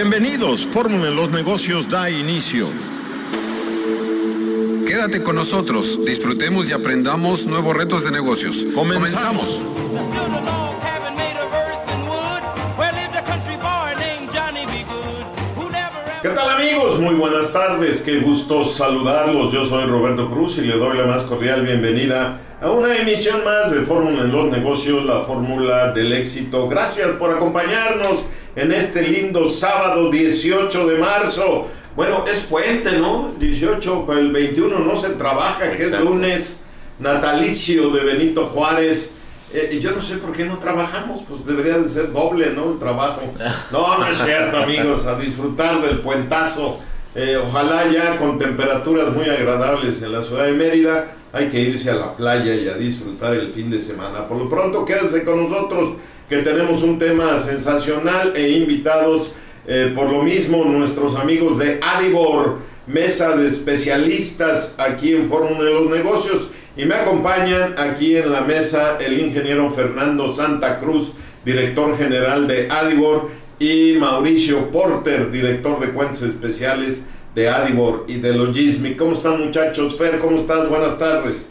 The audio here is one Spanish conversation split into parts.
Bienvenidos, Fórmula en los negocios da inicio. Quédate con nosotros, disfrutemos y aprendamos nuevos retos de negocios. Comenzamos. ¿Qué tal amigos? Muy buenas tardes, qué gusto saludarlos. Yo soy Roberto Cruz y le doy la más cordial bienvenida a una emisión más de Fórmula en los negocios, la fórmula del éxito. Gracias por acompañarnos en este lindo sábado 18 de marzo. Bueno, es puente, ¿no? 18, pero el 21 no se trabaja, que es lunes natalicio de Benito Juárez. Eh, y yo no sé por qué no trabajamos, pues debería de ser doble, ¿no? El trabajo. No, no es cierto, amigos, a disfrutar del puentazo. Eh, ojalá ya con temperaturas muy agradables en la ciudad de Mérida, hay que irse a la playa y a disfrutar el fin de semana. Por lo pronto, quédense con nosotros que tenemos un tema sensacional e invitados eh, por lo mismo nuestros amigos de Adibor, mesa de especialistas aquí en Fórmula de los Negocios. Y me acompañan aquí en la mesa el ingeniero Fernando Santa Cruz, director general de Adibor, y Mauricio Porter, director de cuentas especiales de Adibor y de Logismic. ¿Cómo están muchachos? Fer, ¿cómo estás? Buenas tardes.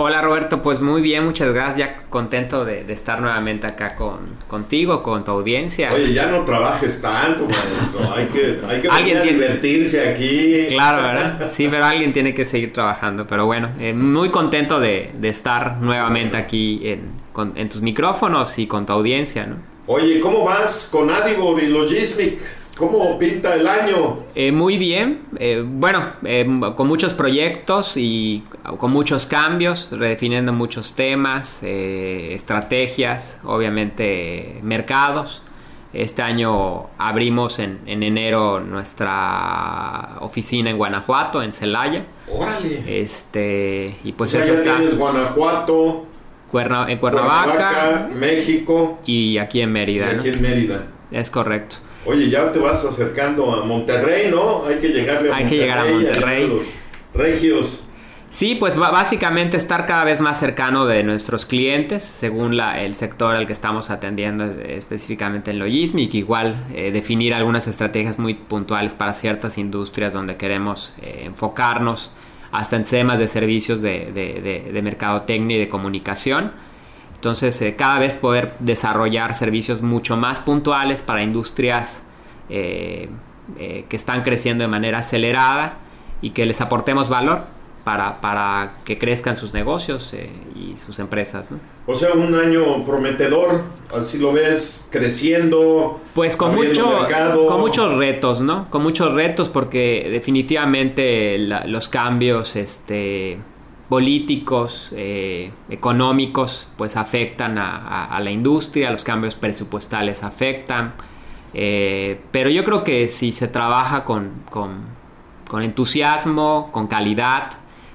Hola Roberto, pues muy bien, muchas gracias, ya contento de, estar nuevamente acá con, contigo, con tu audiencia. Oye, ya no trabajes tanto, maestro, hay que, hay que divertirse aquí. Claro, ¿verdad? Sí, pero alguien tiene que seguir trabajando, pero bueno, eh, muy contento de, estar nuevamente aquí en, en tus micrófonos y con tu audiencia, ¿no? Oye, ¿cómo vas con Adibor y Logismic? ¿Cómo pinta el año? Eh, muy bien, eh, bueno, eh, con muchos proyectos y con muchos cambios, redefiniendo muchos temas, estrategias, obviamente mercados. Este año abrimos en, enero nuestra oficina en Guanajuato, en Celaya. Órale. Este, y pues eso ya tienes Guanajuato, en Cuernavaca, México y aquí en Mérida. Y aquí en Mérida. Es correcto. Oye, ya te vas acercando a Monterrey, ¿no? Hay que llegarle a Hay que llegar a Monterrey. regios. Sí, pues básicamente estar cada vez más cercano de nuestros clientes, según la, el sector al que estamos atendiendo específicamente en Logismic, igual eh, definir algunas estrategias muy puntuales para ciertas industrias donde queremos eh, enfocarnos, hasta en temas de servicios de, de, de, mercadotecnia y de comunicación entonces, eh, cada vez poder desarrollar servicios mucho más puntuales para industrias eh, eh, que están creciendo de manera acelerada y que les aportemos valor para, para que crezcan sus negocios y sus empresas. O sea, un año prometedor, así lo ves, creciendo. Pues con, mucho, con muchos retos, ¿no? Con muchos retos porque definitivamente los cambios, este políticos, eh, económicos, pues afectan a, la industria, los cambios presupuestales afectan, eh, pero yo creo que si se trabaja con, entusiasmo, con calidad,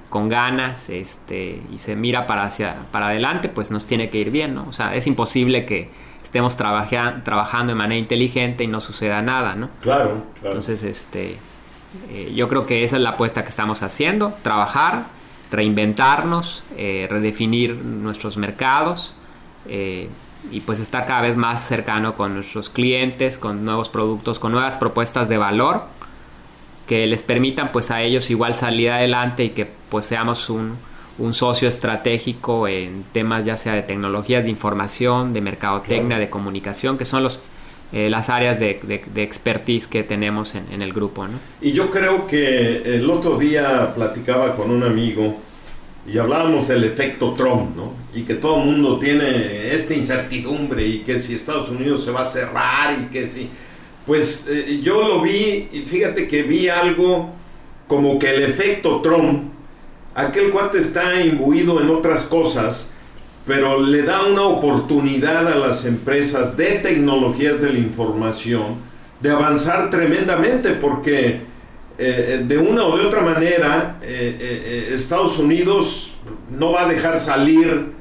con ganas, este, y se mira para, hacia, para adelante, pues nos tiene que ir bien, ¿no? O sea, es imposible que estemos trabajando de manera inteligente y no suceda nada, ¿no? Claro, claro. Entonces, este, eh, yo creo que esa es la apuesta que estamos haciendo, trabajar, reinventarnos, eh, redefinir nuestros mercados eh, y pues estar cada vez más cercano con nuestros clientes, con nuevos productos, con nuevas propuestas de valor que les permitan pues a ellos igual salir adelante y que pues seamos un, socio estratégico en temas ya sea de tecnologías de información, de mercadotecnia, de comunicación, que son los eh, las áreas de, expertise que tenemos en, el grupo. ¿no? Y yo creo que el otro día platicaba con un amigo y hablábamos del efecto Trump, ¿no? Y que todo el mundo tiene esta incertidumbre y que si Estados Unidos se va a cerrar y que si... Pues eh, yo lo vi y fíjate que vi algo como que el efecto Trump, aquel cuate está imbuido en otras cosas, pero le da una oportunidad a las empresas de tecnologías de la información de avanzar tremendamente porque eh, eh, de una o de otra manera eh, Estados Unidos no va a dejar salir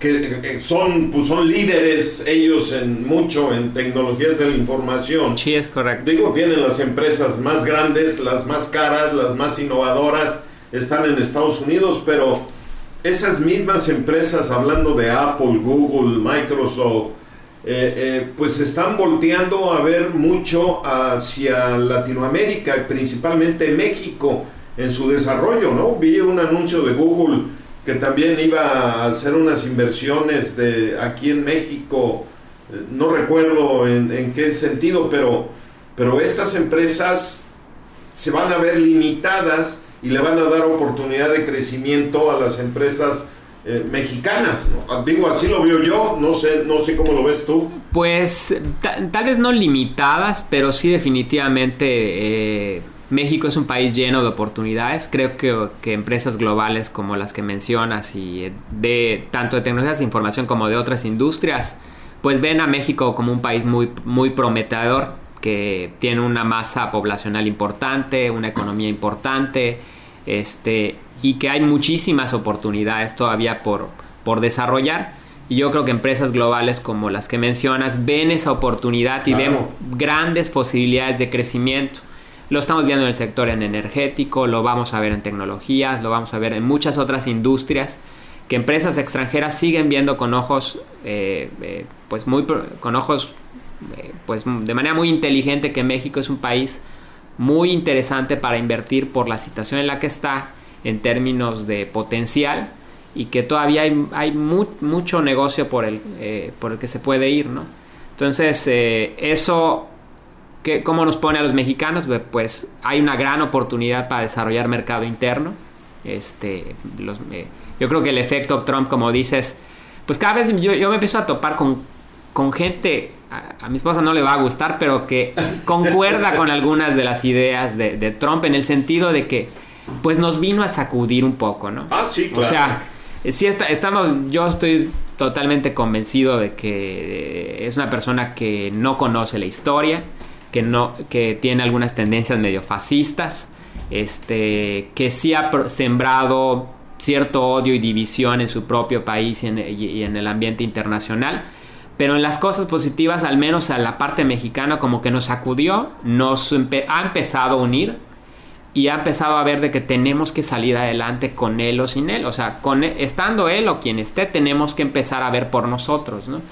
que son pues son líderes ellos en mucho en tecnologías de la información. Sí, es correcto. Digo, tienen las empresas más grandes, las más caras, las más innovadoras, están en Estados Unidos, pero esas mismas empresas, hablando de Apple, Google, Microsoft, pues están volteando a ver mucho hacia Latinoamérica, principalmente México, en su desarrollo, ¿no? Vi un anuncio de Google que también iba a hacer unas inversiones de aquí en México, no recuerdo en, en qué sentido, pero, pero estas empresas se van a ver limitadas y le van a dar oportunidad de crecimiento a las empresas eh, mexicanas. ¿no? Digo, así lo veo yo, no sé, no sé cómo lo ves tú. Pues tal vez no limitadas, pero sí definitivamente eh, México es un país lleno de oportunidades. Creo que, que, empresas globales como las que mencionas y eh, de tanto de tecnologías de información como de otras industrias, pues ven a México como un país muy, muy prometedor que tiene una masa poblacional importante, una economía importante, este, y que hay muchísimas oportunidades todavía por, por desarrollar. Y yo creo que empresas globales como las que mencionas ven esa oportunidad y ven grandes posibilidades de crecimiento. Lo estamos viendo en el sector en energético, lo vamos a ver en tecnologías, lo vamos a ver en muchas otras industrias que empresas extranjeras siguen viendo con ojos, eh, eh, pues muy, con ojos eh, pues de manera muy inteligente que México es un país muy interesante para invertir por la situación en la que está en términos de potencial y que todavía hay, mucho negocio por el, eh, por el que se puede ir, ¿no? Entonces, eh, eso, que, ¿cómo nos pone a los mexicanos? Pues hay una gran oportunidad para desarrollar mercado interno. Este, yo creo que el efecto Trump, como dices, pues cada vez yo, yo me empiezo a topar con, con gente a, mi esposa no le va a gustar, pero que concuerda con algunas de las ideas de, Trump en el sentido de que pues nos vino a sacudir un poco, ¿no? Ah, sí, claro. O sea, sí está, estamos, yo estoy totalmente convencido de que eh, es una persona que no conoce la historia, que no, que tiene algunas tendencias medio fascistas, este, que sí ha sembrado cierto odio y división en su propio país y en el ambiente internacional pero en las cosas positivas, al menos a la parte mexicana, como que nos sacudió, nos ha empezado a unir y ha empezado a ver de que tenemos que salir adelante con él o sin él. O sea, con e, estando él o quien esté, tenemos que empezar a ver por nosotros, ¿no?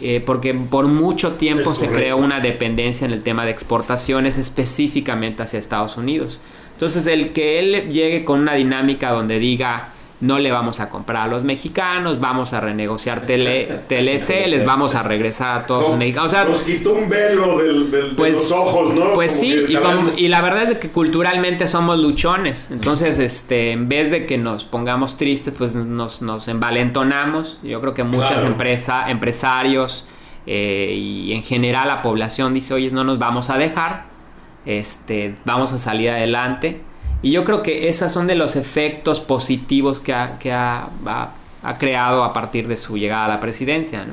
Eh, porque por mucho tiempo se creó una dependencia en el tema de exportaciones, específicamente hacia Estados Unidos. Entonces, el que él llegue con una dinámica donde diga, no le vamos a comprar a los mexicanos, vamos a renegociar tele, TLC, les vamos a regresar a todos los mexicanos. O sea, nos quitó un velo del, de pues, los ojos, ¿no? Pues sí, y, la verdad es que culturalmente somos luchones. Entonces, este, en vez de que nos pongamos tristes, pues nos, nos envalentonamos. Yo creo que muchas empresas, empresarios eh, y en general la población dice, oye, no nos vamos a dejar, este, vamos a salir adelante. Y yo creo que esos son de los efectos positivos que ha, que ha, creado a partir de su llegada a la presidencia. ¿no?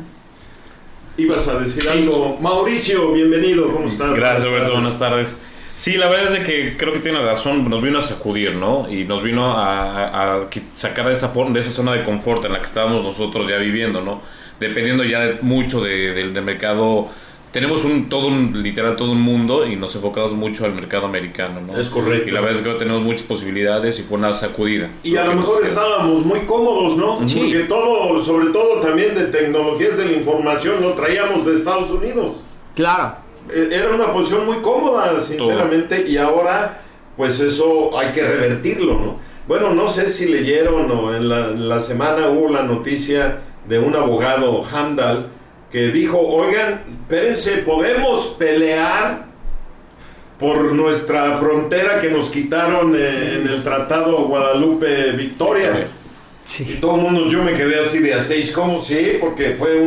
Ibas a decir algo. Mauricio, bienvenido, ¿cómo estás? Gracias, Roberto, buenas tardes. Sí, la verdad es de que creo que tiene razón, nos vino a sacudir, ¿no? Y nos vino a, sacar de esa, forma, de esa zona de confort en la que estábamos nosotros ya viviendo, ¿no? Dependiendo ya mucho del mercado tenemos un todo un literal todo un mundo y nos enfocamos mucho al mercado americano, ¿no? Es correcto. Y la verdad es que tenemos muchas posibilidades y fue una sacudida. Y a lo mejor estábamos muy cómodos, ¿no? Porque todo, sobre todo también de tecnologías de la información, lo traíamos de Estados Unidos. Claro. E, era una posición muy cómoda, sinceramente, y ahora, pues eso hay que revertirlo, ¿no? Bueno, no sé si leyeron o en la, en la semana hubo la noticia de un abogado, Handal, que dijo, oigan, espérense, podemos pelear por nuestra frontera que nos quitaron eh, en el Tratado Guadalupe Victoria. Y todo el mundo, yo me quedé así de a seis, ¿cómo? Sí, porque fue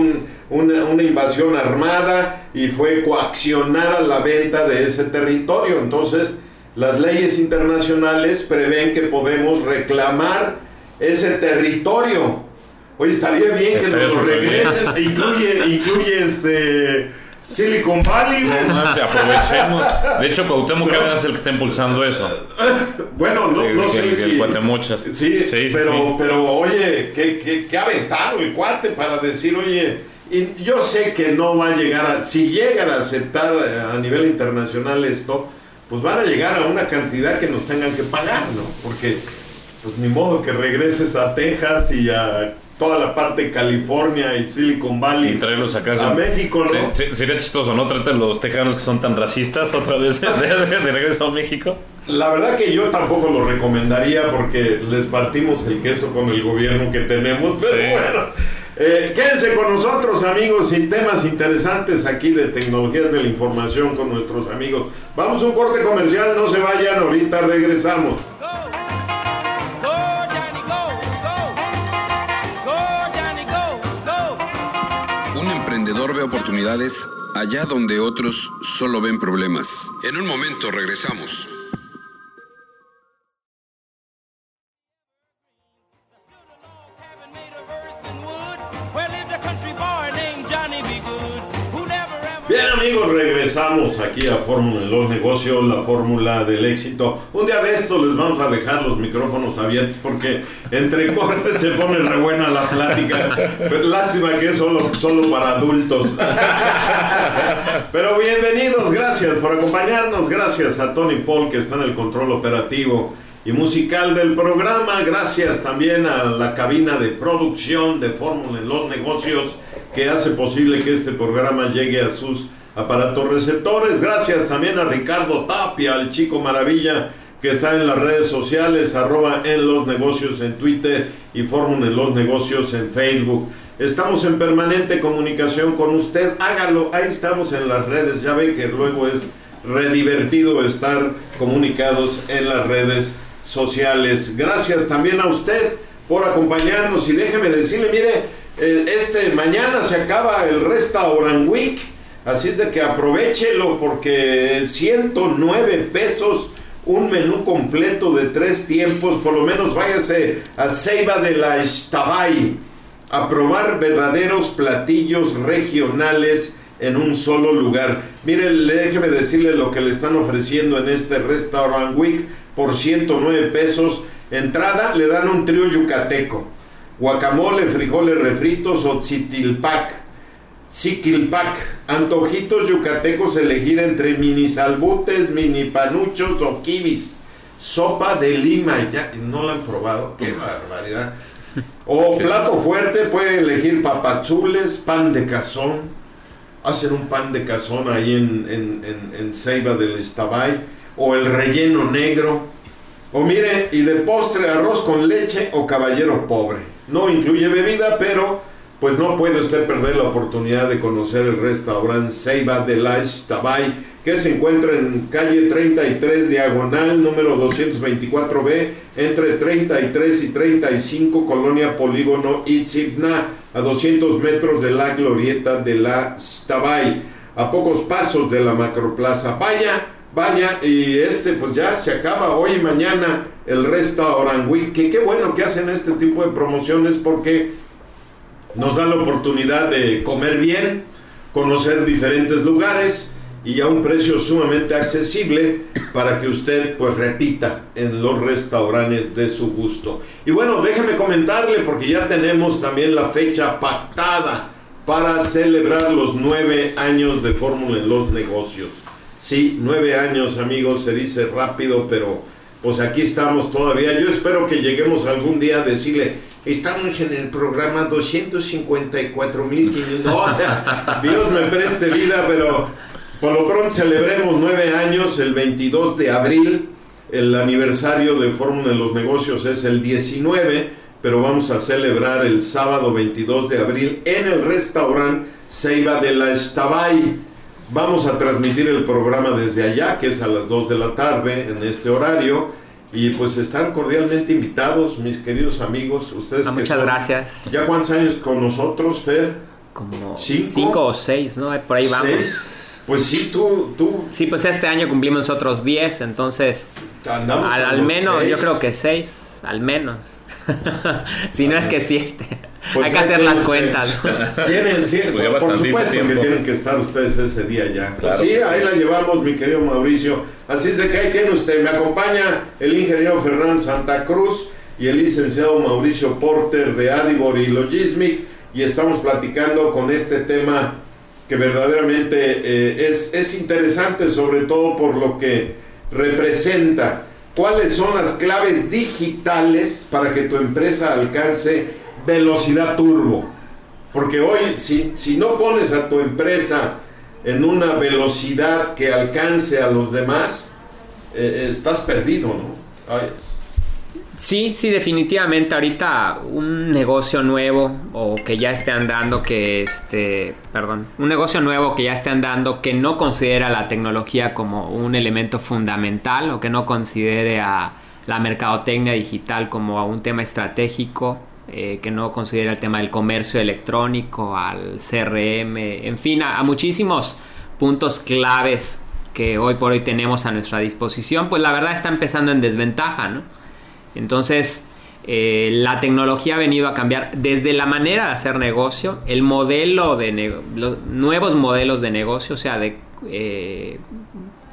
una, una, invasión armada y fue coaccionada la venta de ese territorio. Entonces, las leyes internacionales prevén que podemos reclamar ese territorio. Oye, estaría bien que nos lo regresen. incluye, incluye este. Silicon Valley. aprovechemos. De hecho, Cuauhtémoc no. es el que está impulsando eso. Bueno, no, no sé el, si... El. Sí, sí, pero, pero oye, ¿qué, qué, qué aventado el cuate para decir, oye, y yo sé que no va a llegar a... Si llegan a aceptar a nivel internacional esto, pues van a llegar a una cantidad que nos tengan que pagar, ¿no? Porque, pues ni modo que regreses a Texas y a toda la parte de California y Silicon Valley Y traerlos acá. a México, ¿no? Se- se- sería chistoso, ¿no? Tratar los tejanos que son tan racistas otra vez de, de- de regreso a México. La verdad que yo tampoco lo recomendaría porque les partimos el queso con el gobierno que tenemos, pero Sí. bueno. eh, quédense con nosotros amigos y temas interesantes aquí de tecnologías de la información con nuestros amigos. Vamos a un corte comercial, no se vayan, ahorita regresamos. Un emprendedor ve oportunidades allá donde otros solo ven problemas. En un momento regresamos. Amigos, regresamos aquí a Fórmula en los negocios, la fórmula del éxito. Un día de esto les vamos a dejar los micrófonos abiertos porque entre cortes se pone re buena la plática. Lástima que es solo, solo para adultos. Pero bienvenidos, gracias por acompañarnos, gracias a Tony Paul que está en el control operativo y musical del programa, gracias también a la cabina de producción de Fórmula en los negocios que hace posible que este programa llegue a sus aparatos receptores, gracias también a Ricardo Tapia, el chico maravilla que está en las redes sociales, arroba en los negocios en Twitter y Fórmula en los negocios en Facebook. Estamos en permanente comunicación con usted, hágalo, ahí estamos en las redes, ya ve que luego es redivertido estar comunicados en las redes sociales. Gracias también a usted por acompañarnos y déjeme decirle, mire, eh, este mañana se acaba el Restaurant Week, así es de que aprovechelo porque 109 pesos un menú completo de tres tiempos, por lo menos váyase a Ceiba de la Estabay a probar verdaderos platillos regionales en un solo lugar. Mire, déjeme decirle lo que le están ofreciendo en este Restaurant Week por 109 pesos. Entrada le dan un trío yucateco, guacamole, frijoles refritos o tzitilpac. Siquilpac, antojitos yucatecos elegir entre mini salbutes, mini panuchos o kibis. Sopa de lima, ya no la han probado, qué barbaridad. O plato fuerte, puede elegir papazules, pan de cazón. Hacen un pan de cazón ahí en, en, en, en Ceiba del Estabay. O el relleno negro. O mire, y de postre arroz con leche o caballero pobre. No incluye bebida, pero pues no puede usted perder la oportunidad de conocer el restaurante Ceiba de la Estabay, que se encuentra en calle 33 diagonal número 224B, entre 33 y 35, colonia Polígono Itzibna, a 200 metros de la glorieta de la Estabay, a pocos pasos de la macroplaza. Vaya, vaya, y este pues ya se acaba hoy y mañana el Restaurant Week, que qué bueno que hacen este tipo de promociones porque nos da la oportunidad de comer bien, conocer diferentes lugares y a un precio sumamente accesible para que usted pues repita en los restaurantes de su gusto. Y bueno, déjeme comentarle porque ya tenemos también la fecha pactada para celebrar los nueve años de Fórmula en los negocios. Sí, nueve años amigos, se dice rápido, pero pues aquí estamos todavía. Yo espero que lleguemos algún día a decirle, estamos en el programa 254.500. No, Dios me preste vida, pero por lo pronto celebremos nueve años, el 22 de abril. El aniversario de Fórmula en los Negocios es el 19, pero vamos a celebrar el sábado 22 de abril en el restaurante Ceiba de la Estabay. Vamos a transmitir el programa desde allá, que es a las 2 de la tarde en este horario. Y pues están cordialmente invitados, mis queridos amigos. Ustedes Ah, que muchas son- gracias. ¿Ya cuántos años con nosotros, Fer? Como ¿Cinco? cinco o seis, ¿no? Por ahí vamos. ¿Seis? Pues sí, tú, tú Sí, pues este año cumplimos otros 10, entonces andamos al, al menos, seis. yo creo que 6, al menos. si no es que 7. Pues Hay que hacer las cuentas. Tienen, tienen- Pues por supuesto que tienen que estar ustedes ese día ya. Claro sí, que sí. ahí la llevamos, mi querido Mauricio. Así es de que ahí tiene usted. Me acompaña el ingeniero Fernando Santa Cruz y el licenciado Mauricio Porter de Adibor y Logismic. Y estamos platicando con este tema que verdaderamente eh, es, es interesante, sobre todo por lo que representa. ¿Cuáles son las claves digitales para que tu empresa alcance velocidad turbo. Porque hoy, si, si no pones a tu empresa en una velocidad que alcance a los demás, eh, estás perdido, ¿no? Ay, Sí, sí, definitivamente. Ahorita un negocio nuevo o que ya esté andando que este, perdón, un negocio nuevo que ya esté andando que no considera la tecnología como un elemento fundamental o que no considere a la mercadotecnia digital como a un tema estratégico, eh, que no considera el tema del comercio electrónico, al CRM, en fin, a, muchísimos puntos claves que hoy por hoy tenemos a nuestra disposición, pues la verdad está empezando en desventaja, ¿no? Entonces, eh, la tecnología ha venido a cambiar desde la manera de hacer negocio, el modelo de los nuevos modelos de negocio, o sea, de eh,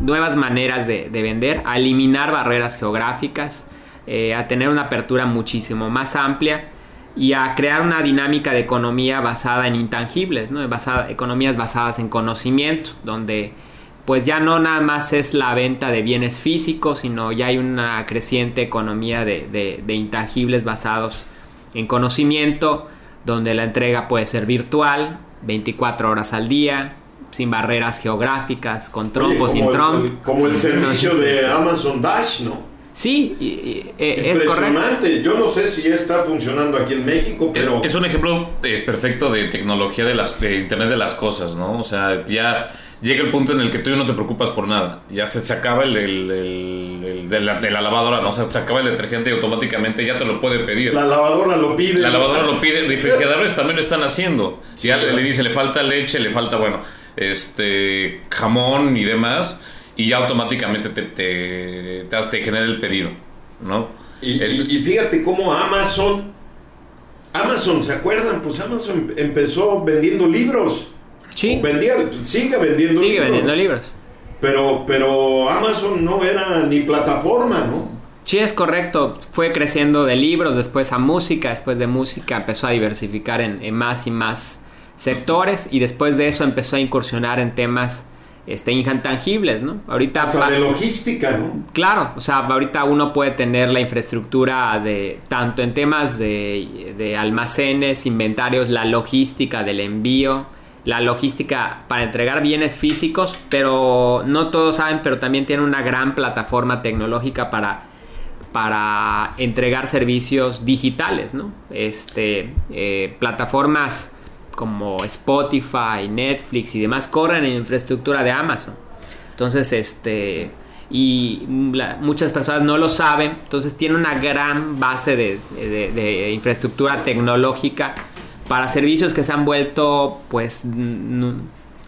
nuevas maneras de, de vender, a eliminar barreras geográficas, a tener una apertura muchísimo más amplia y a crear una dinámica de economía basada en intangibles, ¿no? Basada- economías basadas en conocimiento, donde pues ya no nada más es la venta de bienes físicos, sino ya hay una creciente economía de, de- de intangibles basados en conocimiento, donde la entrega puede ser virtual, 24 horas al día, sin barreras geográficas, con trompo, oye, sin trompo. como el servicio Entonces, de este, Amazon Dash, ¿no? Sí, y- y- eh, es correcto. Impresionante. Yo no sé si ya está funcionando aquí en México, pero Es un ejemplo eh, perfecto de tecnología de las de Internet de las cosas, ¿no? O sea, ya llega el punto en el que tú ya no te preocupas por nada. Ya se, se acaba el, el- el- el de, la, de la lavadora, ¿no? O sea, se acaba el detergente y automáticamente ya te lo puede pedir. la lavadora lo pide. La lavadora lo pide, refrigeradores también lo están haciendo. Si ya le, le dice, le falta leche, le falta, bueno, este jamón y demás, y ya automáticamente te, te, te, te genera el pedido, ¿no? Y, Es- y- y fíjate cómo Amazon, Amazon, ¿se acuerdan? Pues Amazon empezó vendiendo libros. Sí, Vendía, sigue vendiendo sigue libros. vendiendo libros. Pero, pero Amazon no era ni plataforma, ¿no? Sí, es correcto. Fue creciendo de libros, después a música, después de música empezó a diversificar en, en más y más sectores y después de eso empezó a incursionar en temas este, intangibles, ¿no? Ahorita... Hasta de logística, ¿no? Claro, o sea, ahorita uno puede tener la infraestructura de tanto en temas de, de almacenes, inventarios, la logística del envío, la logística para entregar bienes físicos, pero no todos saben, pero también tiene una gran plataforma tecnológica para, para entregar servicios digitales, ¿no? Este, eh, plataformas como Spotify, Netflix y demás corren en infraestructura de Amazon. Entonces, este. Y la- muchas personas no lo saben. Entonces, tiene una gran base de, infraestructura tecnológica para servicios que se han vuelto, pues,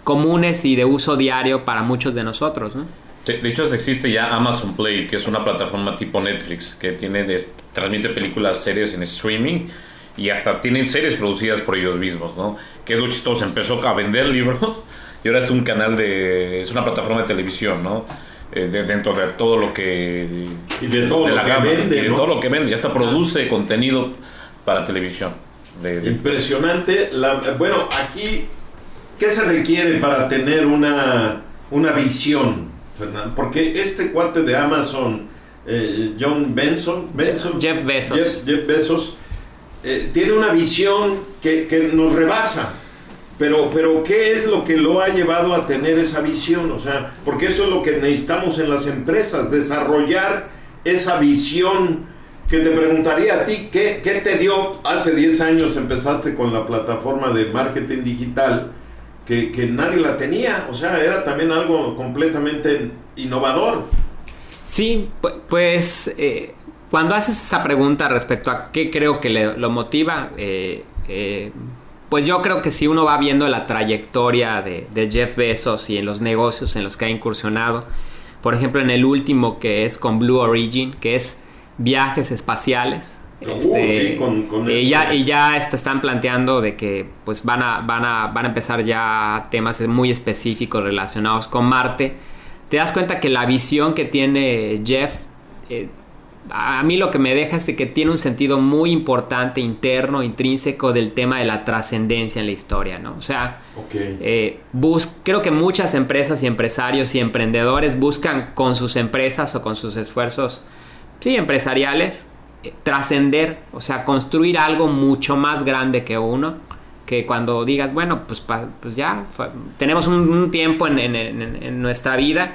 comunes y de uso diario para muchos de nosotros, ¿no? De hecho, existe ya Amazon Play, que es una plataforma tipo Netflix, que tiene transmite películas, series en streaming y hasta tienen series producidas por ellos mismos, ¿no? Que es lo chistoso, empezó a vender libros y ahora es un canal de... es una plataforma de televisión, ¿no? Eh, de- dentro de todo lo que... Y de todo lo que vende, y de ¿no? todo lo que vende, y hasta produce contenido para televisión. De- de- Impresionante. La, bueno, aquí, ¿qué se requiere para tener una, una visión, Fernando? Porque este cuate de Amazon, eh, John Benson, Benson Jeff Bezos. Jeff, Jeff Bezos, eh, tiene una visión que, que nos rebasa. Pero, pero, ¿qué es lo que lo ha llevado a tener esa visión? O sea, porque eso es lo que necesitamos en las empresas, desarrollar esa visión que te preguntaría a ti, ¿qué, qué te dio? Hace 10 años empezaste con la plataforma de marketing digital, que, que nadie la tenía, o sea, era también algo completamente innovador. Sí, pu- pues eh, cuando haces esa pregunta respecto a qué creo que le- lo motiva, eh, eh, pues yo creo que si uno va viendo la trayectoria de, de Jeff Bezos y en los negocios en los que ha incursionado, por ejemplo en el último que es con Blue Origin, que es viajes espaciales. Uh, este, sí, con- con eh, ya, y ya este, están planteando de que pues van a, van, a, van a empezar ya temas muy específicos relacionados con Marte. Te das cuenta que la visión que tiene Jeff, eh, a mí lo que me deja es de que tiene un sentido muy importante, interno, intrínseco del tema de la trascendencia en la historia, ¿no? O sea, Ok. eh, bus- creo que muchas empresas y empresarios y emprendedores buscan con sus empresas o con sus esfuerzos, sí, empresariales, eh, trascender, o sea, construir algo mucho más grande que uno, que cuando digas, bueno, pues, pa- pues ya, tenemos un, un tiempo en, en- en- en nuestra vida,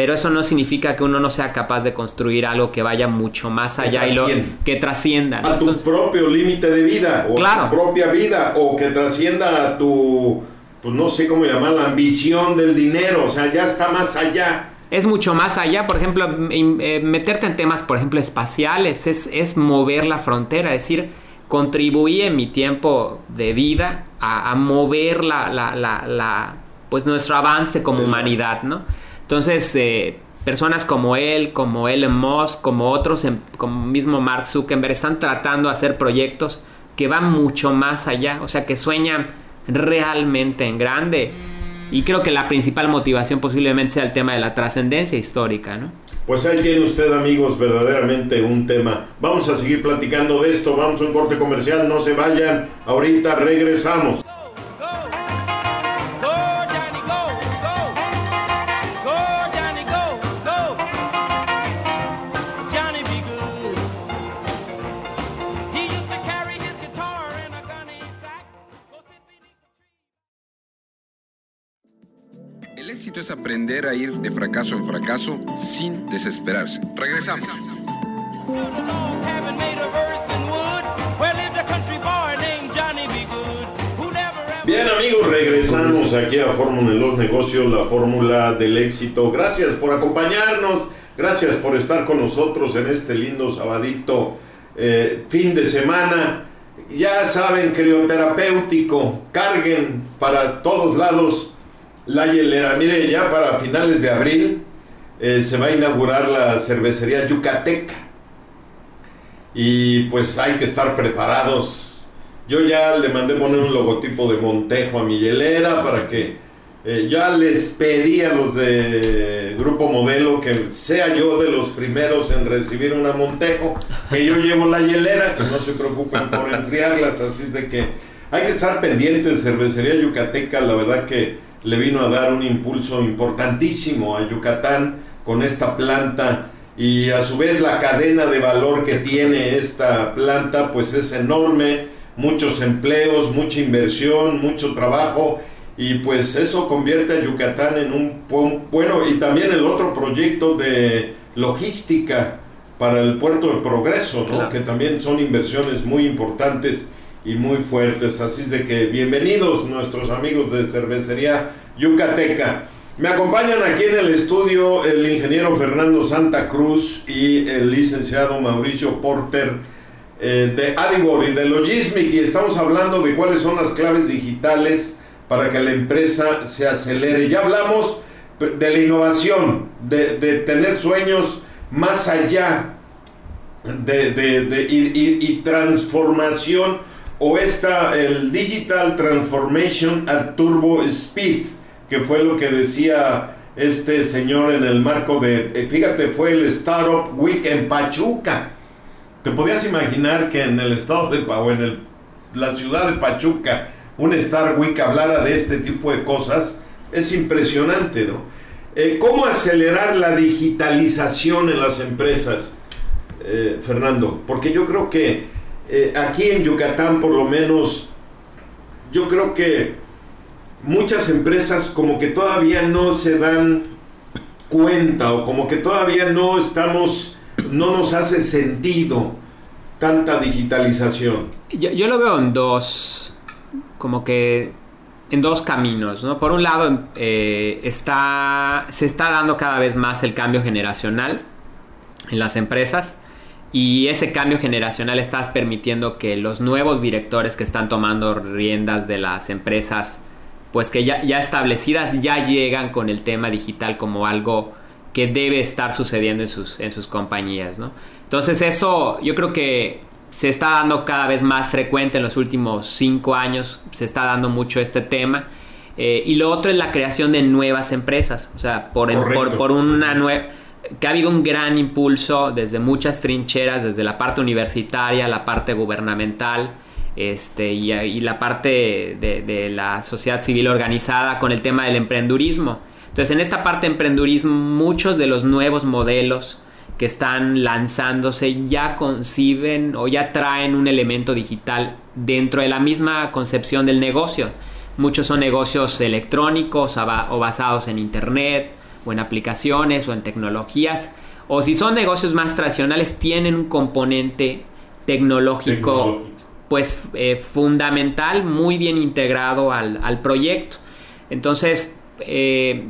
pero eso no significa que uno no sea capaz de construir algo que vaya mucho más Que allá y lo, que trascienda. ¿no? a tu Entonces, propio límite de vida o a tu propia vida o que trascienda a tu pues no sé cómo llamar la ambición del dinero, o sea, ya está más allá. es mucho más allá, por ejemplo, eh, meterte en temas, por ejemplo, espaciales, es, es mover la frontera, es decir, contribuí en mi tiempo de vida a, a mover la, la- la- la- pues nuestro avance como humanidad, ¿no? Entonces, eh, personas como él, como Elon Musk, como otros, em- como mismo Mark Zuckerberg, están tratando de hacer proyectos que van mucho más allá, o sea, que sueñan realmente en grande. Y creo que la principal motivación posiblemente sea el tema de la trascendencia histórica, ¿no? Pues ahí tiene usted, amigos, verdaderamente un tema. Vamos a seguir platicando de esto. Vamos a un corte comercial. No se vayan. Ahorita regresamos. Es aprender a ir de fracaso en fracaso sin desesperarse. Regresamos. Bien, amigos, regresamos aquí a Fórmula en los Negocios, la fórmula del éxito. Gracias por acompañarnos. Gracias por estar con nosotros en este lindo sabadito eh, fin de semana. Ya saben, crioterapéutico, carguen para todos lados la hielera. Mire, ya para finales de abril eh, se va a inaugurar la cervecería Yucateca. Y pues hay que estar preparados. Yo ya le mandé poner un logotipo de Montejo a mi hielera para que eh, ya les pedí a los de Grupo Modelo que sea yo de los primeros en recibir una Montejo, que yo llevo la hielera, que no se preocupen por enfriarlas, así de que hay que estar pendientes. Cervecería Yucateca, la verdad que le vino a dar un impulso importantísimo a Yucatán con esta planta y a su vez la cadena de valor que tiene esta planta pues es enorme, muchos empleos, mucha inversión, mucho trabajo y pues eso convierte a Yucatán en un bueno y también el otro proyecto de logística para el puerto de Progreso, ¿no? Claro. que también son inversiones muy importantes y muy fuertes. Así de que bienvenidos nuestros amigos de Cervecería Yucateca. Me acompañan aquí en el estudio el ingeniero Fernando Santa Cruz y el licenciado Mauricio Porter eh, de Adibor y de Logismic y estamos hablando de cuáles son las claves digitales para que la empresa se acelere. Ya hablamos de la innovación, de, de tener sueños más allá de, de- de- y, transformación o esta, el Digital Transformation at Turbo Speed, que fue lo que decía este señor en el marco de, eh, fíjate, fue el Startup Week en Pachuca. ¿Te podías imaginar que en el estado de Pa- o en el- la ciudad de Pachuca un Star Week hablara de este tipo de cosas? Es impresionante, ¿no? Eh, ¿Cómo acelerar la digitalización en las empresas, eh, Fernando? Porque yo creo que eh, aquí en Yucatán, por lo menos, yo creo que muchas empresas como que todavía no se dan cuenta o como que todavía no estamos, no nos hace sentido tanta digitalización. Yo, lo veo en dos, como que en dos caminos, ¿no? Por un lado, eh, está, se está dando cada vez más el cambio generacional en las empresas y ese cambio generacional está permitiendo que los nuevos directores que están tomando riendas de las empresas, pues que ya, ya establecidas, ya llegan con el tema digital como algo que debe estar sucediendo en sus, en sus compañías, ¿no? Entonces eso yo creo que se está dando cada vez más frecuente en los últimos cinco años, se está dando mucho este tema. Eh, y lo otro es la creación de nuevas empresas, o sea, por, por una nueva que ha habido un gran impulso desde muchas trincheras, desde la parte universitaria, la parte gubernamental, este, y, la parte de, la sociedad civil organizada con el tema del emprendurismo. Entonces, en esta parte de emprendurismo, muchos de los nuevos modelos que están lanzándose ya conciben o ya traen un elemento digital dentro de la misma concepción del negocio. Muchos son negocios electrónicos o basados en internet o en aplicaciones o en tecnologías. O si son negocios más tradicionales, tienen un componente tecnológico Tecnológico. pues eh, fundamental, muy bien integrado al, al proyecto. Entonces, eh,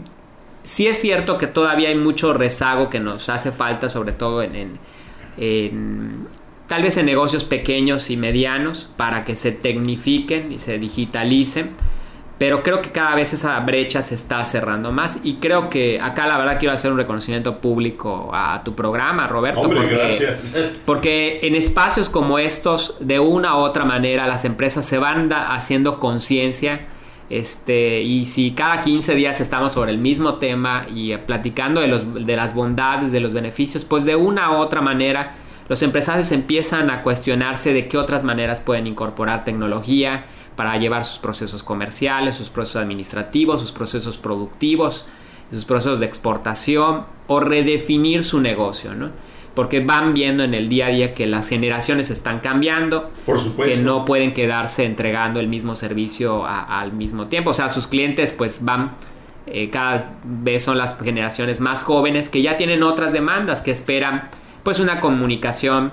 sí es cierto que todavía hay mucho rezago que nos hace falta, sobre todo en, en- en- tal vez en negocios pequeños y medianos, para que se tecnifiquen y se digitalicen. Pero creo que cada vez esa brecha se está cerrando más y creo que acá la verdad quiero hacer un reconocimiento público a tu programa, Roberto. Hombre, porque- gracias. porque en espacios como estos, de una u otra manera, las empresas se van da- haciendo conciencia. Este, y si cada 15 días estamos sobre el mismo tema y platicando de, los, de las bondades, de los beneficios, pues de una u otra manera los empresarios empiezan a cuestionarse de qué otras maneras pueden incorporar tecnología para llevar sus procesos comerciales, sus procesos administrativos, sus procesos productivos, sus procesos de exportación o redefinir su negocio, ¿no? Porque van viendo en el día a día que las generaciones están cambiando, Por supuesto. que no pueden quedarse entregando el mismo servicio a- al mismo tiempo. O sea, sus clientes pues van, eh, cada vez son las generaciones más jóvenes que ya tienen otras demandas, que esperan pues una comunicación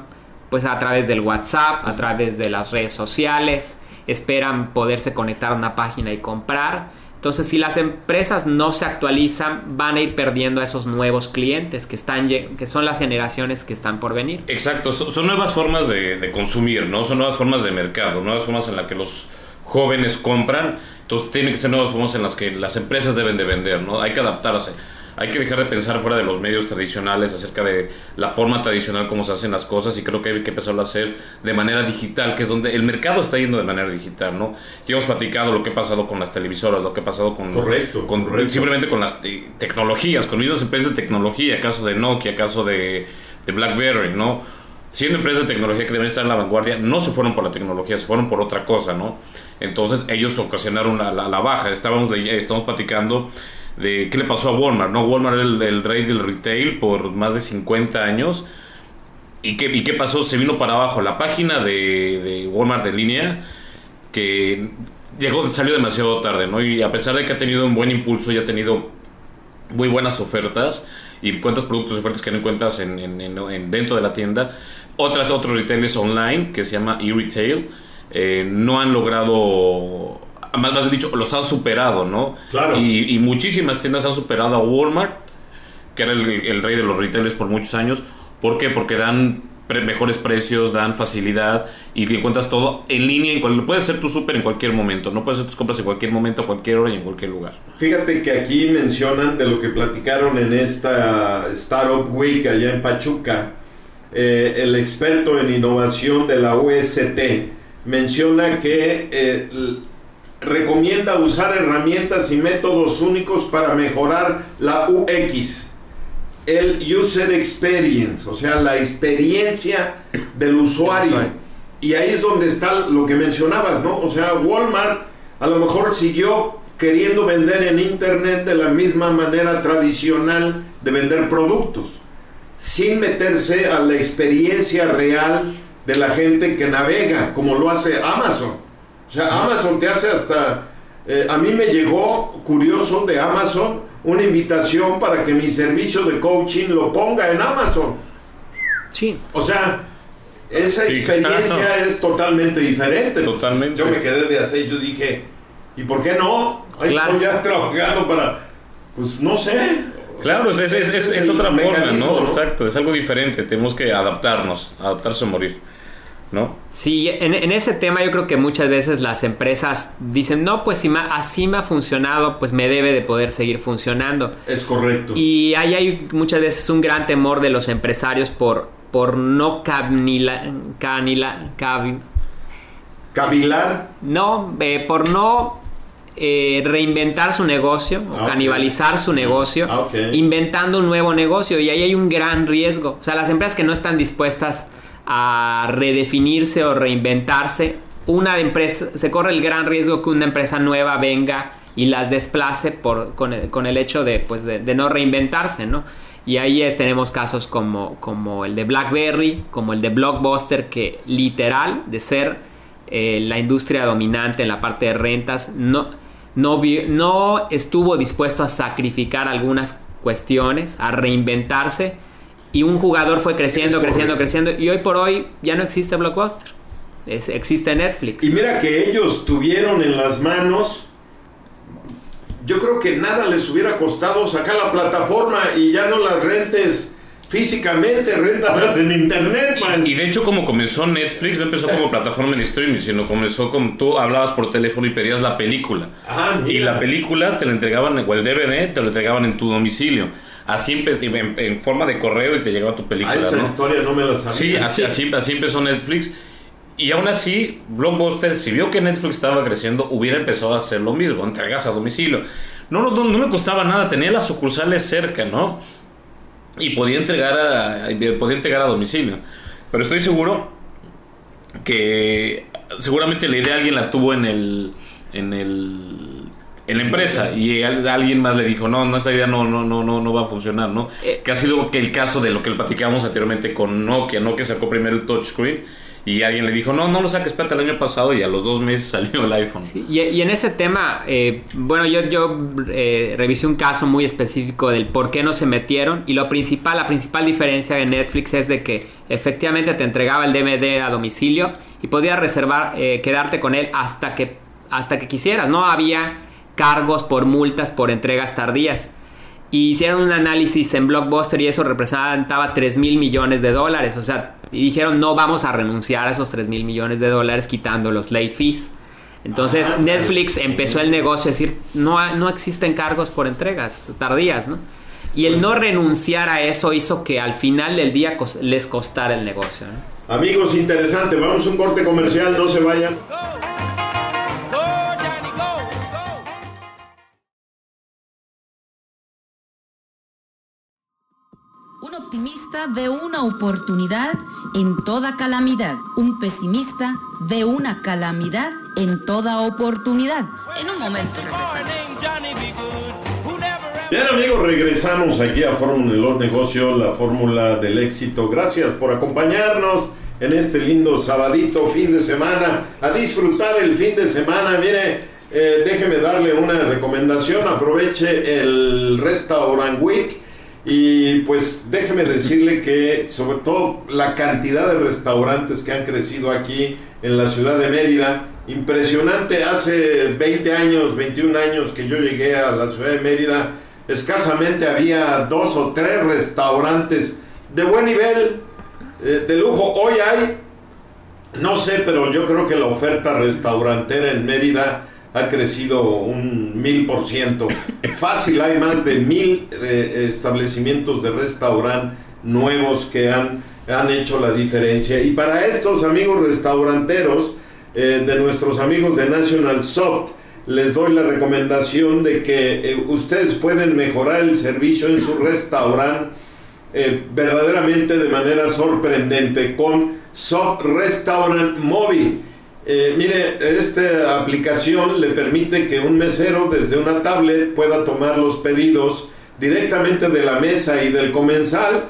pues a través del WhatsApp, a través de las redes sociales, esperan poderse conectar a una página y comprar. Entonces, si las empresas no se actualizan, van a ir perdiendo a esos nuevos clientes que están que son las generaciones que están por venir. Exacto, son, son nuevas formas de, de consumir, ¿no? Son nuevas formas de mercado, nuevas formas en las que los jóvenes compran. Entonces tienen que ser nuevas formas en las que las empresas deben de vender, ¿no? Hay que adaptarse. Hay que dejar de pensar fuera de los medios tradicionales acerca de la forma tradicional como se hacen las cosas y creo que hay que empezarlo a hacer de manera digital, que es donde el mercado está yendo de manera digital, ¿no? Ya hemos platicado lo que ha pasado con las televisoras, lo que ha pasado con, Correcto, con correcto. simplemente con las te- tecnologías, con mismas empresas de tecnología, caso de Nokia, caso de, de BlackBerry, ¿no? Siendo empresas de tecnología que deben estar en la vanguardia, no se fueron por la tecnología, se fueron por otra cosa, ¿no? Entonces ellos ocasionaron la, la- la baja. Estábamos, estamos platicando de qué le pasó a Walmart, ¿no? Walmart era el, rey del retail por más de 50 años. ¿Y qué, ¿Y qué pasó? Se vino para abajo la página de, de Walmart de línea que llegó, salió demasiado tarde, ¿no? Y a pesar de que ha tenido un buen impulso y ha tenido muy buenas ofertas y encuentras productos y ofertas que no encuentras en, en- en- en- dentro de la tienda, otras otros retailers online que se llama e-retail eh, no han logrado más, más bien dicho los han superado no Claro. y, y muchísimas tiendas han superado a Walmart que era el, el rey de los retailers por muchos años ¿por qué? porque dan pre- mejores precios dan facilidad y encuentras todo en línea en cual, puedes hacer tu súper en cualquier momento no puedes hacer tus compras en cualquier momento a cualquier hora y en cualquier lugar Fíjate que aquí mencionan de lo que platicaron en esta Startup Week allá en Pachuca. eh, el experto en innovación de la UST menciona que eh, recomienda usar herramientas y métodos únicos para mejorar la UX, el User Experience, o sea, la experiencia del usuario. Y ahí es donde está lo que mencionabas, ¿no? O sea, Walmart a lo mejor siguió queriendo vender en Internet de la misma manera tradicional de vender productos, sin meterse a la experiencia real de la gente que navega, como lo hace Amazon. O sea, Amazon te hace hasta... eh, a mí me llegó, curioso, de Amazon, una invitación para que mi servicio de coaching lo ponga en Amazon. Sí. O sea, esa Sí, experiencia claro. es totalmente diferente. Totalmente. Yo me quedé de hacer, yo dije, ¿y por qué no? Ahí Claro. estoy ya trabajando para, pues no sé. Claro, es, es, es- Ese es- es es el otra forma, ¿no? ¿no? Exacto, es algo diferente, tenemos que adaptarnos, adaptarse o morir, ¿no? Sí, en, en ese tema yo creo que muchas veces las empresas dicen, no, pues si ma- así me ha funcionado, pues me debe de poder seguir funcionando. Es correcto. Y ahí hay muchas veces un gran temor de los empresarios por, por no canila, canila, cabi- Cavilar, no, eh, por no eh, reinventar su negocio o Ah, canibalizar su negocio, Ah, inventando un nuevo negocio. Y ahí hay un gran riesgo. O sea, las empresas que no están dispuestas a redefinirse o reinventarse, una empresa, se corre el gran riesgo que una empresa nueva venga y las desplace por, con, el, con el hecho de, pues, de, no reinventarse, ¿no? Y ahí es- tenemos casos como, como el de BlackBerry, como el de Blockbuster, que literal, de ser eh, la industria dominante en la parte de rentas, no, no, no estuvo dispuesto a sacrificar algunas cuestiones, a reinventarse. Y un jugador fue creciendo, creciendo, creciendo. Y hoy por hoy ya no existe Blockbuster. Es- existe Netflix. Y mira que ellos tuvieron en las manos, yo creo que nada les hubiera costado sacar la plataforma y ya no las rentes físicamente, réntalas en internet, man. Y de hecho, como comenzó Netflix, no empezó como plataforma de streaming, sino comenzó como tú hablabas por teléfono y pedías la película. Ah. Y la película te la entregaban, o el DVD te lo entregaban en tu domicilio. Así empe- en, en forma de correo y te llegaba tu Ah, película, esa ¿no? historia no me la sabía. Sí, así, así, así empezó Netflix. Y aún así, Blockbuster, si vio que Netflix estaba creciendo, hubiera empezado a hacer lo mismo, entregas a domicilio. No, no, no le costaba nada, tenía las sucursales cerca, ¿no? Y podía entregar a, podía entregar a domicilio. Pero estoy seguro que seguramente la idea alguien la tuvo en el, en el en la empresa. Y al- alguien más le dijo no no esta idea no no no no no va a funcionar no Eh. que ha sido que el caso de lo que platicábamos anteriormente con Nokia Nokia sacó primero el touchscreen y alguien le dijo no no lo saques espérate el año pasado y a los dos meses salió el iPhone. Sí, y, y en ese tema, eh, bueno, yo, yo eh, revisé un caso muy específico del por qué no se metieron y lo principal, la principal diferencia de Netflix es de que efectivamente te entregaba el DVD a domicilio y podías reservar, eh, quedarte con él hasta que, hasta que quisieras, no había cargos por multas por entregas tardías. Y hicieron un análisis en Blockbuster y eso representaba 3 mil millones de dólares. O sea, y dijeron no vamos a renunciar a esos 3 mil millones de dólares quitando los late fees. Entonces Ah, Netflix empezó el negocio a decir no, no existen cargos por entregas tardías, ¿no? Y el no renunciar a eso hizo que al final del día les costara el negocio. ¿no? Amigos, interesante. Vamos a un corte comercial, no se vayan. Un optimista ve una oportunidad en toda calamidad. Un pesimista ve una calamidad en toda oportunidad. En un momento regresamos. Bien amigos, regresamos aquí a Fórmula de los Negocios, la fórmula del éxito. Gracias por acompañarnos en este lindo sabadito, fin de semana, a disfrutar el fin de semana. Mire, eh, déjeme darle una recomendación, aproveche el Restaurant Week y pues déjeme decirle que sobre todo la cantidad de restaurantes que han crecido aquí en la ciudad de Mérida, impresionante, hace 20 años, 21 años que yo llegué a la ciudad de Mérida, escasamente había dos o tres restaurantes de buen nivel, eh, de lujo. Hoy hay, no sé, pero yo creo que la oferta restaurantera en Mérida ha crecido un mil por ciento. Fácil, hay más de mil eh, establecimientos de restaurante nuevos que han, han hecho la diferencia. Y para estos amigos restauranteros, eh, de nuestros amigos de National Soft, les doy la recomendación de que eh, ustedes pueden mejorar el servicio en su restaurante verdaderamente de manera sorprendente con Soft Restaurant Móvil. Eh, mire, esta aplicación le permite que un mesero desde una tablet pueda tomar los pedidos directamente de la mesa y del comensal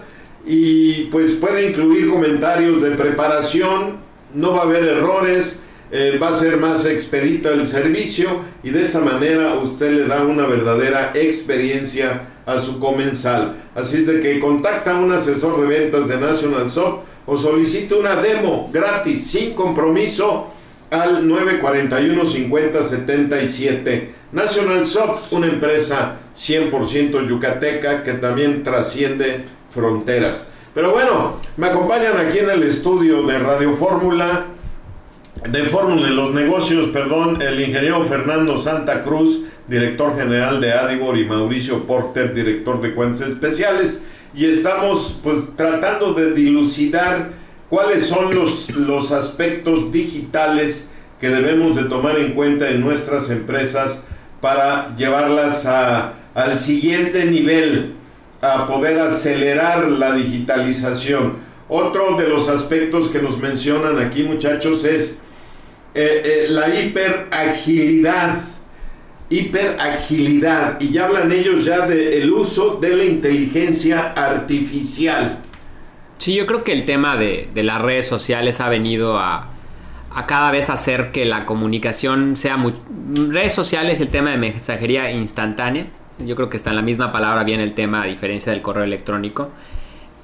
y pues puede incluir comentarios de preparación, no va a haber errores, eh, va a ser más expedito el servicio y de esa manera usted le da una verdadera experiencia a su comensal. Así es de que contacta a un asesor de ventas de National Soft o solicite una demo gratis sin compromiso al 941 50 77. National Soft, una empresa 100% yucateca que también trasciende fronteras. Pero bueno, me acompañan aquí en el estudio de Radio Fórmula, de Fórmula en los negocios, perdón, el ingeniero Fernando Santa Cruz, director general de Adibor, y Mauricio Porter, director de cuentas especiales. Y estamos pues tratando de dilucidar cuáles son los, los aspectos digitales que debemos de tomar en cuenta en nuestras empresas para llevarlas a, al siguiente nivel, a poder acelerar la digitalización. Otro de los aspectos que nos mencionan aquí muchachos es eh, eh, la hiperagilidad. hiperagilidad y ya hablan ellos ya del uso de la inteligencia artificial. Sí, yo creo que el tema de, de las redes sociales ha venido a, a cada vez hacer que la comunicación sea muy... Redes sociales, el tema de mensajería instantánea, yo creo que está en la misma palabra bien el tema a diferencia del correo electrónico,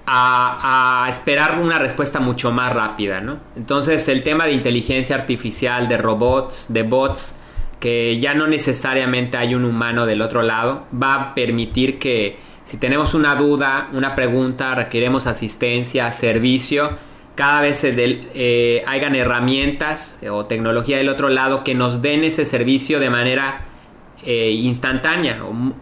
a, a esperar una respuesta mucho más rápida, ¿no? Entonces el tema de inteligencia artificial, de robots, de bots, que ya no necesariamente hay un humano del otro lado, va a permitir que si tenemos una duda, una pregunta, requeremos asistencia, servicio, cada vez se del- eh, hayan herramientas eh, o tecnología del otro lado que nos den ese servicio de manera eh, instantánea, o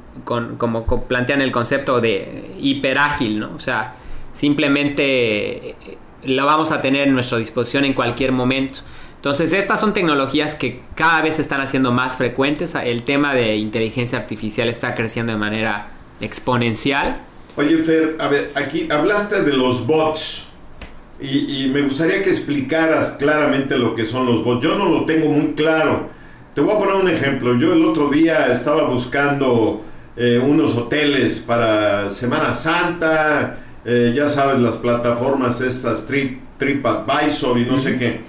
como co- plantean el concepto de hiperágil, ¿no? O sea, simplemente la vamos a tener en nuestra disposición en cualquier momento. Entonces, estas son tecnologías que cada vez se están haciendo más frecuentes. El tema de inteligencia artificial está creciendo de manera exponencial. Oye, Fer, a ver, aquí hablaste de los bots y, y me gustaría que explicaras claramente lo que son los bots. Yo no lo tengo muy claro. Te voy a poner un ejemplo. Yo el otro día estaba buscando eh, unos hoteles para Semana Santa, eh, ya sabes, las plataformas estas, Trip, TripAdvisor y no sé qué.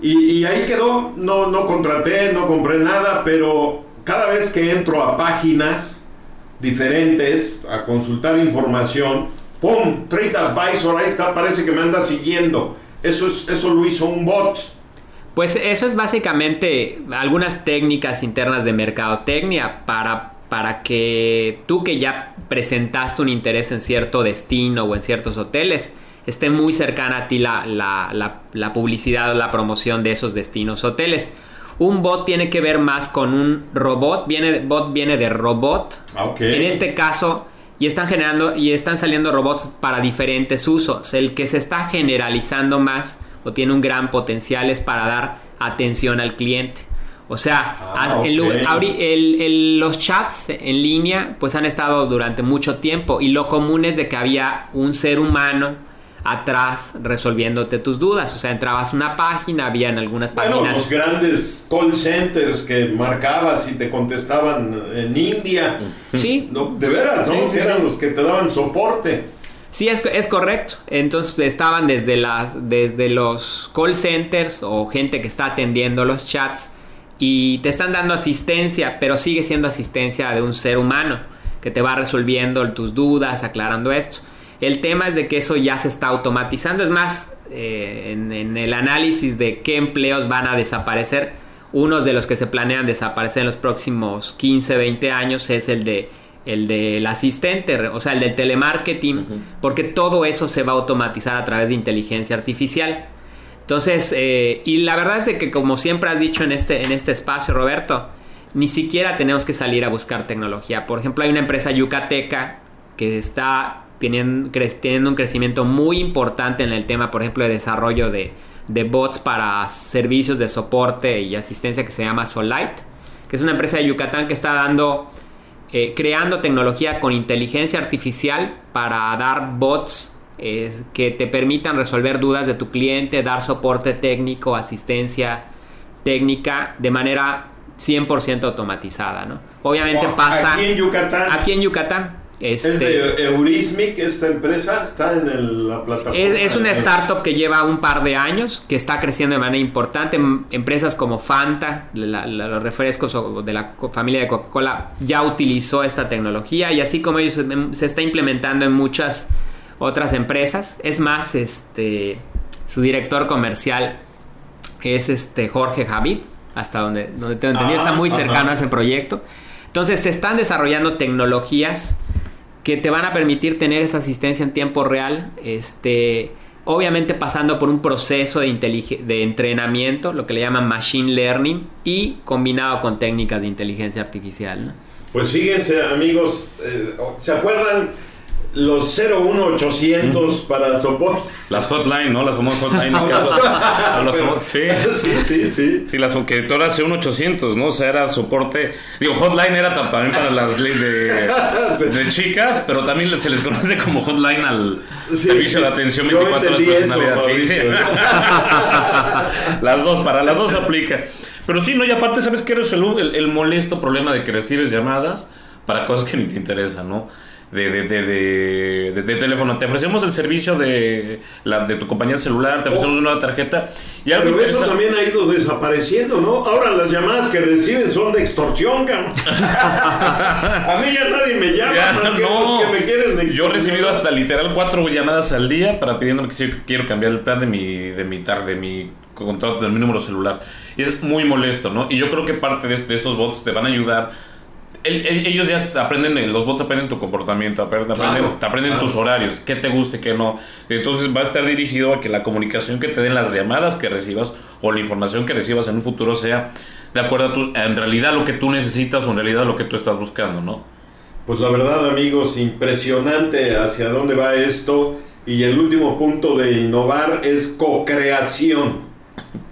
Y, y ahí quedó, no, no contraté, no compré nada, pero cada vez que entro a páginas diferentes a consultar información, ¡pum! TripAdvisor, ahí está, parece que me anda siguiendo. Eso, es, eso lo hizo un bot. Pues eso es básicamente algunas técnicas internas de mercadotecnia para, para que tú que ya presentaste un interés en cierto destino o en ciertos hoteles, esté muy cercana a ti la, la- la- la publicidad o la promoción de esos destinos hoteles. Un bot tiene que ver más con un robot, viene, bot viene de robot. Ah. En este caso, y están generando y están saliendo robots para diferentes usos. El que se está generalizando más o tiene un gran potencial es para dar atención al cliente. O sea, Ah, el- los chats en línea pues han estado durante mucho tiempo y lo común es de que había un ser humano atrás resolviéndote tus dudas. O sea, entrabas a una página, habían algunas Bueno, páginas. los grandes call centers que marcabas y te contestaban en India. Sí, No, de veras, ¿no? Sí, sí, Que eran sí. los que te daban soporte. Sí, es, es correcto. Entonces estaban desde, las desde los call centers o gente que está atendiendo los chats y te están dando asistencia, pero sigue siendo asistencia de un ser humano que te va resolviendo tus dudas, aclarando esto. El tema es de que eso ya se está automatizando. Es más, eh, en, en el análisis de qué empleos van a desaparecer, unos de los que se planean desaparecer en los próximos 15, 20 años es el de el del asistente, o sea, el del telemarketing, porque todo eso se va a automatizar a través de inteligencia artificial. Entonces, eh, y la verdad es de que como siempre has dicho en este, en este espacio, Roberto, ni siquiera tenemos que salir a buscar tecnología. Por ejemplo, hay una empresa yucateca que está cre- teniendo un crecimiento muy importante en el tema, por ejemplo, de desarrollo de, de bots para servicios de soporte y asistencia que se llama Solite, que es una empresa de Yucatán que está dando, eh, creando tecnología con inteligencia artificial para dar bots eh, que te permitan resolver dudas de tu cliente, dar soporte técnico, asistencia técnica de manera 100% automatizada, ¿no? Obviamente Wow, pasa Aquí en Yucatán. aquí en Yucatán. Es Este, de Eurismic, esta empresa está en el- la plataforma. es, es una startup que lleva un par de años, que está creciendo de manera importante. Empresas como Fanta, la- la- los refrescos de la familia de Coca-Cola, ya utilizó esta tecnología y así como ellos em, se está implementando en muchas otras empresas. Es más, este su director comercial es este Jorge Javid, hasta donde, donde tengo entendido, Ah, está muy cercano ajá. a ese proyecto. Entonces se están desarrollando tecnologías que te van a permitir tener esa asistencia en tiempo real, este, obviamente pasando por un proceso de, de entrenamiento, lo que le llaman machine learning, y combinado con técnicas de inteligencia artificial. ¿no? Pues fíjense, amigos, eh, ¿se acuerdan los 01800 para soporte. Las hotline, ¿no? Las famosas hotline. ¿no? A los Pero- famo- sí. sí, sí, sí. Sí, las que todo era C1800, ¿no? O sea, era soporte. Digo, hotline era tam- también para las leyes de, de chicas, pero también se les conoce como hotline al Sí. servicio de atención Yo 24 horas personalidad. Sí, sí. Mauricio. las dos, para las dos aplica. Pero sí, no, y aparte, ¿sabes qué eres el, el- el molesto problema de que recibes llamadas para cosas que ni te interesan, ¿no? De, de, de, de, teléfono. Te ofrecemos el servicio de, la, de tu compañía celular, te ofrecemos una nueva tarjeta. Y algo Pero eso interesa- también ha ido desapareciendo, ¿no? Ahora las llamadas que reciben son de extorsión, cabrón. A mí ya nadie me llama, Ya, más que no. los que me quieren Yo he recibido hasta literal cuatro llamadas al día para pidiéndome que si quiero cambiar el plan de mi, de mi tar- de mi contrato, de mi número celular. Y es muy molesto, ¿no? Y yo creo que parte de, de estos bots te van a ayudar. El- el- ellos ya aprenden, los bots aprenden tu comportamiento, aprenden, Claro, te aprenden claro. tus horarios, qué te guste, qué no. Entonces va a estar dirigido a que la comunicación que te den las llamadas que recibas o la información que recibas en un futuro sea de acuerdo a tu, en realidad lo que tú necesitas o en realidad lo que tú estás buscando, ¿no? Pues la verdad, amigos, impresionante hacia dónde va esto. Y el último punto de innovar es co-creación.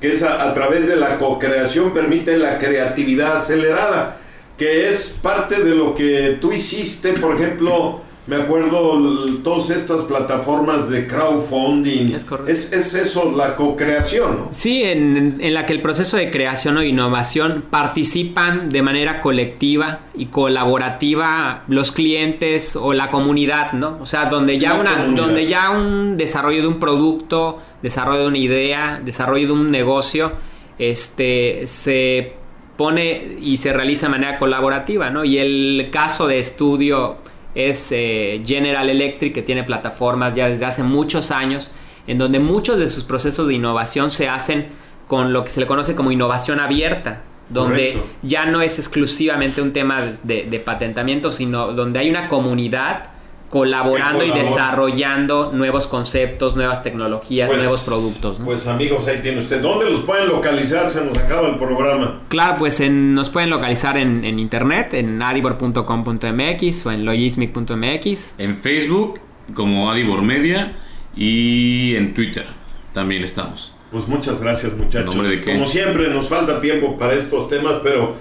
Que es a, a través de la co-creación permite la creatividad acelerada. Que es parte de lo que tú hiciste, por ejemplo, me acuerdo todas estas plataformas de crowdfunding. Es correcto. Es, es eso, la co-creación, ¿no? Sí, en, en la que el proceso de creación o innovación participan de manera colectiva y colaborativa los clientes o la comunidad, ¿no? O sea, donde ya La una, comunidad. donde ya un desarrollo de un producto, desarrollo de una idea, desarrollo de un negocio, este se pone y se realiza de manera colaborativa, ¿no? Y el caso de estudio es eh, General Electric, que tiene plataformas ya desde hace muchos años, en donde muchos de sus procesos de innovación se hacen con lo que se le conoce como innovación abierta, donde Correcto. ya no es exclusivamente un tema de, de patentamiento, sino donde hay una comunidad colaborando y desarrollando nuevos conceptos, nuevas tecnologías, Pues- nuevos productos. ¿no? Pues amigos, ahí tiene usted. ¿Dónde los pueden localizar? Se nos acaba el programa. Claro, pues en- nos pueden localizar en, en internet, en adibor.com.mx o en logismic.mx. En Facebook como Adibor Media y en Twitter también estamos. Pues muchas gracias muchachos. ¿En nombre de qué? Como siempre nos falta tiempo para estos temas, pero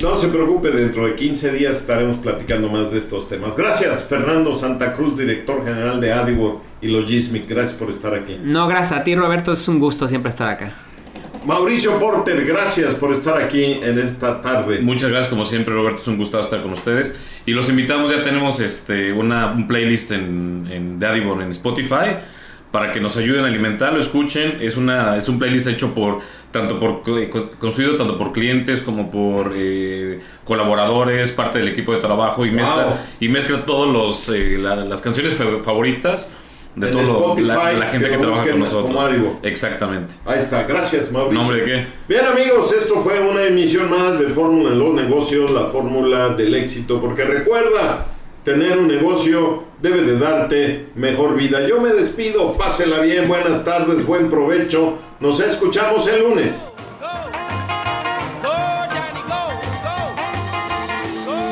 no se preocupe, dentro de 15 días estaremos platicando más de estos temas. Gracias Fernando Santa Cruz, director general de Adibor y Logismic. Gracias por estar aquí. No, gracias a ti Roberto, es un gusto siempre estar acá. Mauricio Porter, gracias por estar aquí en esta tarde. Muchas gracias como siempre Roberto, es un gusto estar con ustedes y los invitamos, ya tenemos este una, un playlist en, en de Adibor en Spotify para que nos ayuden a alimentar, lo escuchen, es una es un playlist hecho por tanto por co- construido tanto por clientes como por eh, colaboradores, parte del equipo de trabajo y Wow. mezcla y mezcla todos los eh, la- las canciones fa- favoritas de todo la, la gente que que, trabaja con nosotros. Exactamente. Ahí está, gracias Mauricio. ¿Nombre de qué? Bien amigos, esto fue una emisión más de Fórmula en los negocios, la fórmula del éxito, porque recuerda, tener un negocio debe de darte mejor vida. Yo me despido, pásela bien, buenas tardes, buen provecho, nos escuchamos el lunes.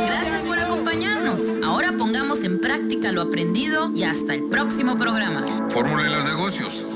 Gracias por acompañarnos. Ahora pongamos en práctica lo aprendido y hasta el próximo programa. Fórmula de los negocios,